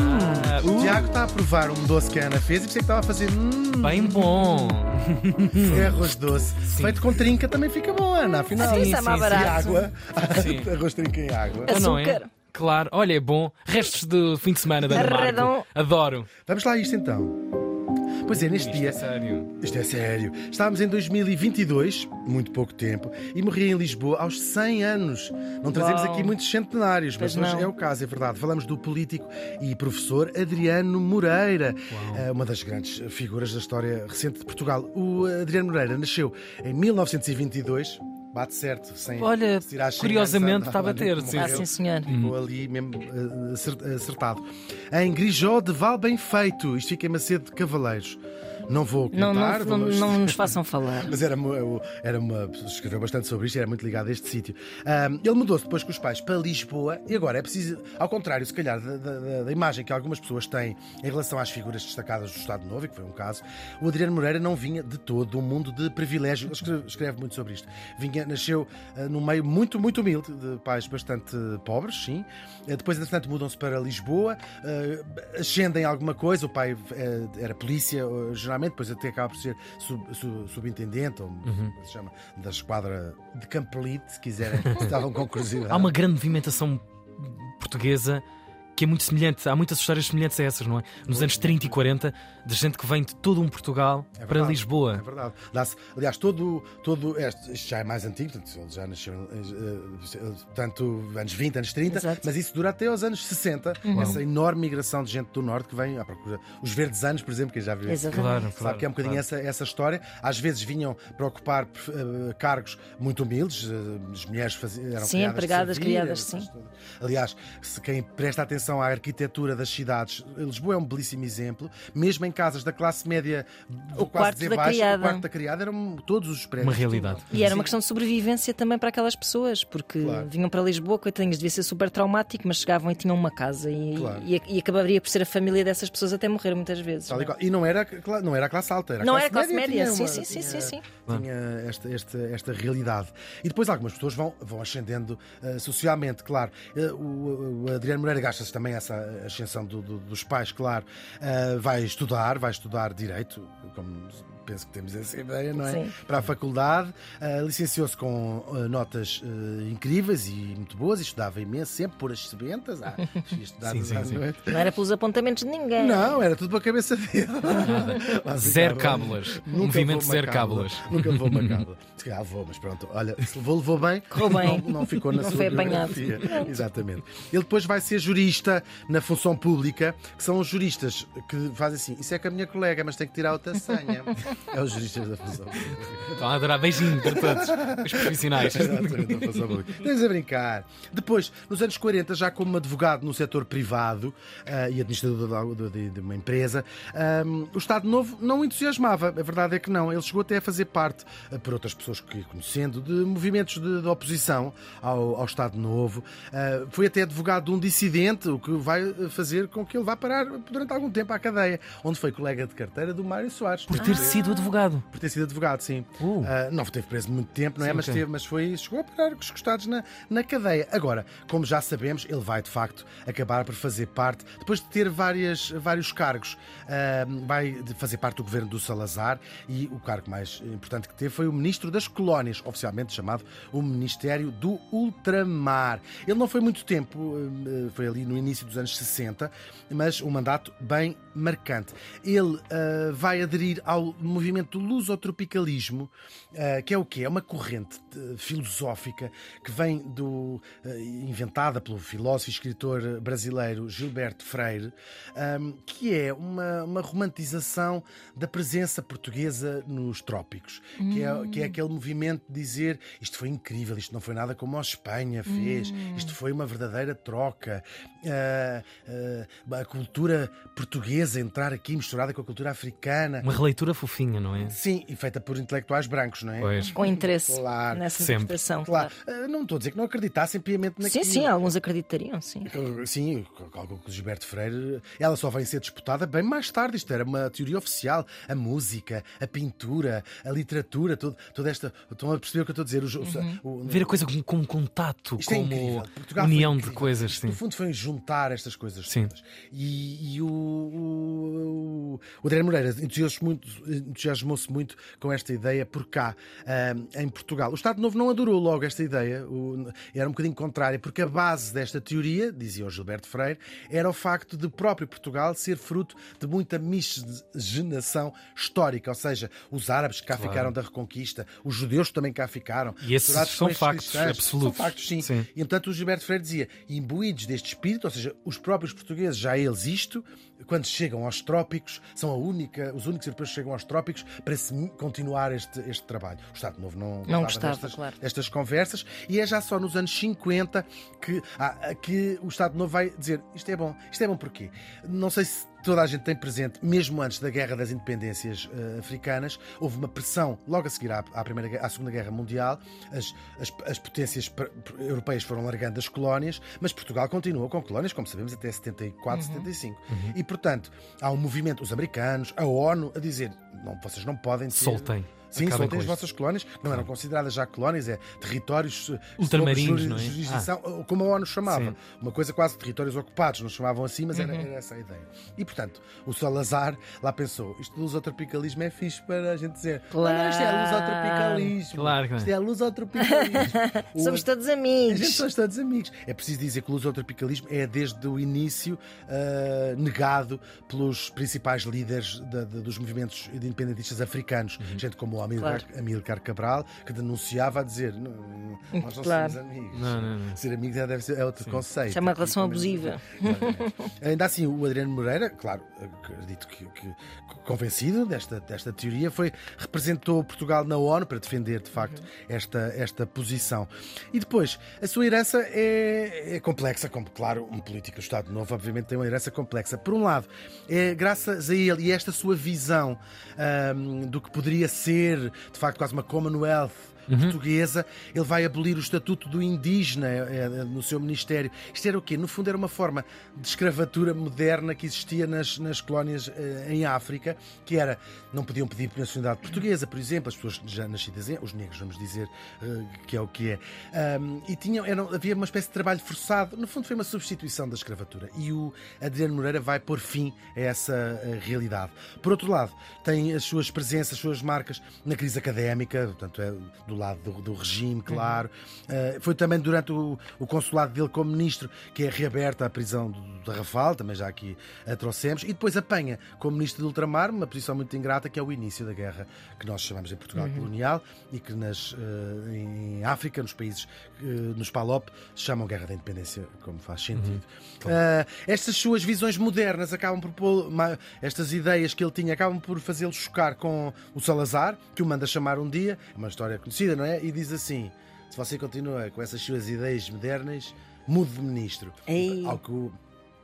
Ah, O uh, Tiago está a provar um doce que a Ana fez e pensei que estava a fazer hum, Bem bom. é arroz doce. Feito com trinca também fica bom, Ana. Afinal, Sim, Isso é mais sim, sim. e barato. água. Sim. arroz trinca em água. Não é? Açúcar. Claro, olha, é bom. Restos do fim de semana da Ana Marco. Adoro. Vamos lá a isto então. Pois é, neste Isto dia. é sério. Isto é sério. Estávamos em 2022, muito pouco tempo, e morri em Lisboa aos 100 anos. Não trazemos Uau. aqui muitos centenários, mas Pois hoje não. é o caso, é verdade. Falamos do político e professor Adriano Moreira, eh, uma das grandes figuras da história recente de Portugal. O Adriano Moreira nasceu em 1922. Bate certo, sem Olha, tirar 100 curiosamente está a bater, sim. Ah, sim, senhor. Ficou ali mesmo eh, acert- acertado. Em Grijó de Val Bem Feito. Isto fica em Macedo de Cavaleiros. Não vou contar. não, não, não nos façam falar. Mas era, era uma. Escreveu bastante sobre isto, era muito ligado a este sítio. Ahm, ele mudou-se depois com os pais para Lisboa e agora é preciso, ao contrário, se calhar, da, da- da imagem que algumas pessoas têm em relação às figuras destacadas do Estado Novo, e que foi um caso, o Adriano Moreira não vinha de todo de um mundo de privilégio. Ele escreve, escreve muito sobre isto. Vinha, nasceu ah, num meio muito, muito humilde, de pais bastante pobres, sim. Ah, depois, entretanto, mudam-se para Lisboa, ah, ascendem alguma coisa. O pai eh, era polícia, eh, geralmente, depois até acaba por ser sub- su- subintendente, ou como se chama, da esquadra de Campolite, se quiserem, se estavam com curiosidade. Há uma grande movimentação portuguesa que é muito semelhante. Há muitas histórias semelhantes a essas, não é? Nos anos 30 e 40, de gente que vem de todo um Portugal É para verdade, É Lisboa. verdade. Dá-se- aliás, todo, todo este, isto já é mais antigo, portanto, ele já nasceu eh, eh, tanto anos 20, anos 30, Exato. mas isso dura até aos anos 60. Essa enorme migração de gente do Norte que vem à procura. Os verdes anos, por exemplo, que já viu Exatamente. Claro, Sabe claro. que é um bocadinho claro. essa, essa história. Às vezes vinham para ocupar eh, cargos muito humildes, eh, as mulheres faziam, eram Sim, criadas empregadas, servir, criadas, sim. Aliás, se quem presta atenção à arquitetura das cidades, Lisboa é um belíssimo exemplo, mesmo em casas da classe média, O quase quarto dizer da baixo, criada. o quarto da criada eram todos os prédios. Uma realidade. E era uma Sim. questão de sobrevivência também para aquelas pessoas, porque Claro. vinham para Lisboa, coitadinhos, devia ser super traumático, mas chegavam e tinham uma casa e, Claro. e, e acabaria por ser a família dessas pessoas até morrer muitas vezes. E, não é? qual. E não era, não era a classe alta, era a Não classe era classe média, tinha sim, uma- sim, sim, tinha- sim, sim. Tinha esta, esta, esta realidade. E depois algumas pessoas vão, vão ascendendo eh, socialmente, claro. Eh, o, o Adriano Moreira gasta-se também essa ascensão do- do- dos pais, claro. Eh, vai estudar, vai estudar Direito, como penso que temos essa ideia, não é? Sim. Para a faculdade. Eh, Licenciou-se com eh, notas eh, incríveis e muito boas, e estudava imenso, sempre por as sebentas. Ah, ia estudar Sim, sim, à sim. noite. Não era pelos apontamentos de ninguém. Não, era tudo para a cabeça dele. Lá Zero cábulas. Nunca Movimento zero cábulas. Nunca levou uma cábula. Se calhar vou, mas pronto. Olha, se levou, levou bem. Correu bem. Não, não ficou na Não sua foi apanhado. Exatamente. Ele depois vai ser jurista na função pública, que são os juristas que fazem assim: Isso é com a minha colega, mas tem que tirar outra senha. É os juristas da função pública. Estão a adorar. Beijinho para todos os profissionais. Exatamente, da função pública. Estamos a brincar. Depois, nos anos 40, já como advogado no setor privado ah, e administrador de, de- de uma empresa, ahm, o Estado Novo não o entusiasmava. A verdade é que não. Ele chegou até a fazer parte, ah, por outras pessoas que conhecendo, de movimentos de, de oposição ao, ao Estado Novo. Ah, foi até advogado de um dissidente, o que vai fazer com que ele vá parar durante algum tempo à cadeia, onde foi colega de carteira do Mário Soares. Por ter sido advogado. Por ter sido advogado, sim. Uh. Ah, não teve preso muito tempo, não é? Sim, mas, ok. teve, mas foi, chegou a parar com os costados na, na cadeia. Agora, como já sabemos, ele vai de facto acabar por fazer parte, depois de ter várias, vários cargos, ah, vai fazer parte do governo do Salazar e o cargo mais importante que teve foi o Ministro das Colónias, oficialmente chamado o Ministério do Ultramar. Ele não foi muito tempo, ah, foi ali no início dos anos 60, mas um mandato bem marcante. Ele ah, vai aderir ao movimento do lusotropicalismo, ah, que é o quê? É uma corrente eh, filosófica que vem do inventada pelo filósofo e escritor brasileiro Gilberto Freire, ahm, que é uma, uma romantização da presença portuguesa nos trópicos, que, é, que é aquele movimento de dizer isto foi incrível, isto não foi nada como a Espanha fez, isto foi uma verdadeira troca. Ah, ah, a cultura portuguesa entrar aqui misturada com a cultura africana. Uma releitura fofinha, não é? Sim, e feita por intelectuais brancos, não é? Pois. Com interesse Claro. nessa Sempre. interpretação. Claro, Ah, não estou a dizer que não acreditassem piamente Sim, naquilo. sim, alguns acreditariam, sim. Sim, algo que o Gilberto Freire. Ela só vem ser disputada bem mais tarde. Isto era uma teoria oficial. A música, a pintura, a literatura, todo, toda esta. Estão a perceber o que eu estou a dizer? O- o- o- Ver a coisa como, como contato, Isto é como. Portugal união de coisas, Isto, sim. No fundo, foi um juntar juntar estas coisas Sim. todas. E, e o, o, o Adriano Moreira entusiasmou-se muito, com esta ideia por cá, ah, em Portugal. O Estado Novo não adorou logo esta ideia, era um bocadinho contrária, porque a base desta teoria, dizia o Gilberto Freire, era o facto de próprio Portugal ser fruto de muita miscigenação histórica, ou seja, os árabes que cá ficaram da Reconquista, os judeus que também cá ficaram. E esses são factos absolutos. São factos, sim. Sim. E portanto o Gilberto Freire dizia, imbuídos deste espírito, ou seja, os próprios portugueses, já eles isto, quando chegam aos trópicos, são a única, os únicos europeus que chegam aos trópicos para se continuar este, este trabalho. O Estado Novo não, Não gostava gostava, destas, claro. estas conversas e é já só nos anos 50 que, ah, que o Estado Novo vai dizer isto é bom. Isto é bom porquê? Não sei se toda a gente tem presente, mesmo antes da Guerra das Independências eh, Africanas, houve uma pressão logo a seguir à, à, primeira, à Segunda Guerra Mundial. As, as, as potências europeias foram largando as colónias, mas Portugal continuou com colónias, como sabemos, até 74, 75. E, portanto, há um movimento, os americanos, a ONU, a dizer: não, vocês não podem ter. Soltem. Sim, Acabem soltem as isto. vossas colónias, não eram consideradas já colónias, é territórios eh, Ultramarinos, sob não é? jurisdição, ou como a ONU chamava. Sim. Uma coisa quase territórios ocupados, não chamavam assim, mas era, era essa a ideia. E portanto, o Salazar lá pensou: isto do lusotropicalismo é fixe para a gente dizer. Claro. Não, isto é lusotropicalismo. Claro que é. Isto é lusotropicalismo. O- Somos todos a gente amigos. somos todos amigos. É preciso dizer que o lusotropicalismo é desde o início ah, negado pelos principais líderes da- da- dos movimentos de independentistas africanos, Uhum. gente como o Amílcar, Amílcar Cabral, que denunciava a dizer: "Não, nós não Claro. somos amigos. Não, não, não. Ser amigo já deve ser é outro conceito. Isso é uma relação abusiva. Ainda assim, o Adriano Moreira, claro, acredito que, que convencido desta, desta teoria, foi representou Portugal na ONU para defender, de facto, esta, esta posição. E depois, a sua herança é, é complexa, como, claro, um político do Estado Novo, obviamente, tem uma herança complexa. Por um lado, é graças a ele e a esta sua visão ahm, do que poderia ser, de facto, quase uma Commonwealth portuguesa, ele vai abolir o estatuto do indígena eh, no seu ministério. Isto era o quê? No fundo, era uma forma de escravatura moderna que existia nas, nas colónias eh, em África, que era, não podiam pedir nacionalidade portuguesa, por exemplo, as pessoas já nascidas em, os negros, vamos dizer, que é o que é. Ahm, e tinham, eram, havia uma espécie de trabalho forçado, no fundo, foi uma substituição da escravatura. E o Adriano Moreira vai pôr fim a essa realidade. Por outro lado, tem as suas presenças, as suas marcas na crise académica, portanto, é do lado do, do regime, claro. Uh, foi também durante o, o consulado dele como ministro que é reaberta a prisão do, da Rafal, também já aqui a trouxemos, e depois apanha como ministro de ultramar uma posição muito ingrata que é o início da guerra que nós chamamos em Portugal colonial e que nas, uh, em África, nos países, uh, nos PALOP, chamam Guerra da Independência, como faz sentido. Uh, estas suas visões modernas acabam por pôr, estas ideias que ele tinha acabam por fazê-lo chocar com o Salazar, que o manda chamar um dia, é uma história conhecida, não é? E diz assim: se você continua com essas suas ideias modernas, mude de ministro. Ei. Ao que o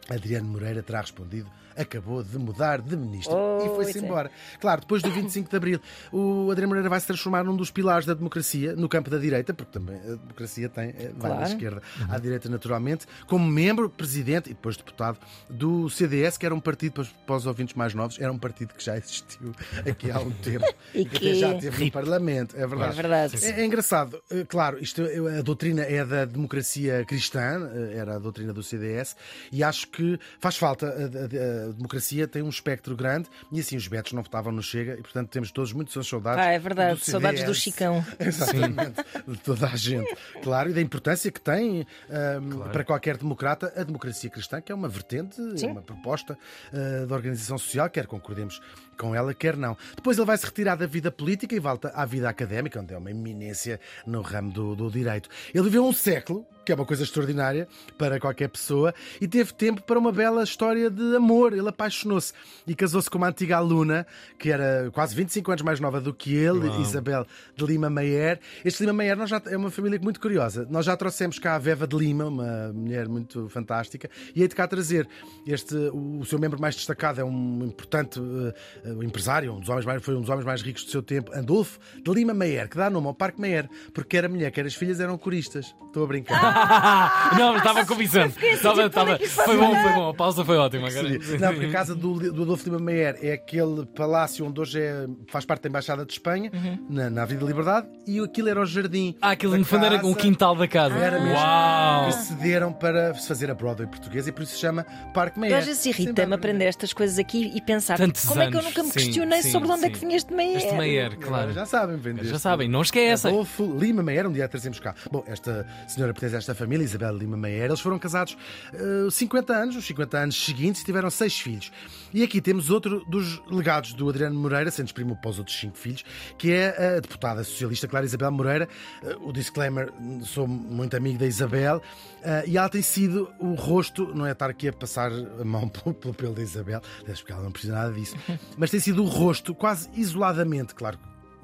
Adriano Moreira terá respondido. Acabou de mudar de ministro e Oh, foi-se isso é. embora. Claro, depois do 25 de Abril, o Adriano Moreira vai se transformar num dos pilares da democracia no campo da direita, porque também a democracia tem, eh, vai da Claro. esquerda à direita, naturalmente, como membro, presidente e depois deputado do CDS, que era um partido, para os, para os ouvintes mais novos, era um partido que já existiu aqui há um tempo E que até já teve no Parlamento, é verdade. É verdade. É, é engraçado, Eh, claro, isto, a doutrina é da democracia cristã, eh, era a doutrina do CDS, e acho que faz falta. A, a- a democracia tem um espectro grande, e assim os betos não votavam no Chega, e portanto temos todos muitas saudades. Ah, é verdade. do Saudades do. Chicão. Exatamente, de toda a gente. Claro, e da importância que tem ahm, para qualquer democrata a democracia cristã, que é uma vertente, é uma proposta ah, da organização social, quer concordemos com ela, quer não. Depois ele vai se retirar da vida política e volta à vida académica, onde é uma eminência no ramo do, do direito. Ele viveu um século, que é uma coisa extraordinária para qualquer pessoa, e teve tempo para uma bela história de amor. Ele apaixonou-se e casou-se com uma antiga aluna, que era quase 25 anos mais nova do que ele, Isabel de Lima Maier. Este Lima Maier nós já, é uma família muito curiosa. Nós já trouxemos cá a Veva de Lima, uma mulher muito fantástica, e hei de cá trazer este, o, seu membro mais destacado é um importante eh, eh, empresário, um dos homens mais, foi um dos homens mais ricos do seu tempo, Andolfo de Lima Maier, que dá nome ao Parque Maier, porque quer a mulher, quer as filhas eram coristas. Estou a brincar. não, estava convincente. Estava, estava, foi bom, foi bom. A pausa foi ótima. Agora. Não, porque a casa do, do Adolfo Lima Meyer é aquele palácio onde hoje é, faz parte da Embaixada de Espanha, na, na Avenida Liberdade, e aquilo era o jardim. Ah, aquilo no fundo era um quintal da casa. Era mesmo. Uau! Que cederam para se fazer a Broadway portuguesa e por isso se chama Parque Meyer. às vezes irrita-me a aprender estas coisas aqui e pensar Tantos como é que eu anos. Nunca me Sim, questionei sim, sobre de onde é que vinha este Meyer. Este Meyer, claro. Já sabem, vender. Já sabem, não esqueçam. Adolfo Lima Meyer, um dia a trazemos cá. Bom, esta senhora pertence a esta família, Isabel Lima Meyer. Eles foram casados eh, 50 anos, os 50 anos seguintes, e tiveram seis filhos. E aqui temos outro dos legados do Adriano Moreira, sendo primo para os outros cinco filhos, que é a deputada socialista Clara Isabel Moreira. Eh, o disclaimer, sou muito amigo da Isabel, eh, e ela tem sido o rosto, não é estar aqui a passar a mão pelo, pelo pelo da Isabel, até porque ela não precisa nada disso, mas tem sido o rosto, quase isoladamente, claro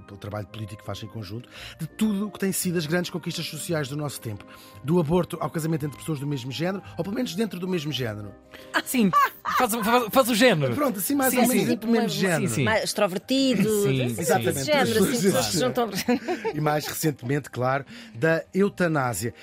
pelo trabalho político que faz em conjunto, de tudo o que tem sido as grandes conquistas sociais do nosso tempo. Do aborto ao casamento entre pessoas do mesmo género, ou pelo menos dentro do mesmo género. Sim, faz, faz, faz o género. Pronto, assim mais Sim, ou menos sim. do mesmo Sim, género. sim. Mais extrovertido, Sim, exatamente. esse género, assim, pessoas que se juntam. E mais recentemente, claro, da eutanásia.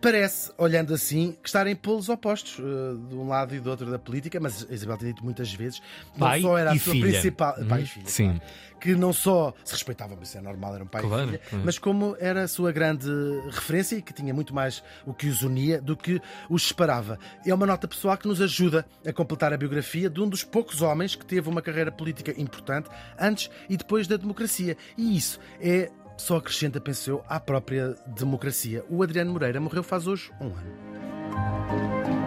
Parece, olhando assim, que estarem polos opostos, eh, de um lado e do outro da política, mas a Isabel tem dito muitas vezes que Pai não só era a sua filha. principal. Hum, Pai e filha. sim. claro. Que não só se respeitavam, mas é normal, eram pai Claro, e filha, claro. mas como era a sua grande referência e que tinha muito mais o que os unia do que os separava. É uma nota pessoal que nos ajuda a completar a biografia de um dos poucos homens que teve uma carreira política importante antes e depois da democracia. E isso é só acrescenta, penso à própria democracia. O Adriano Moreira morreu faz hoje um ano.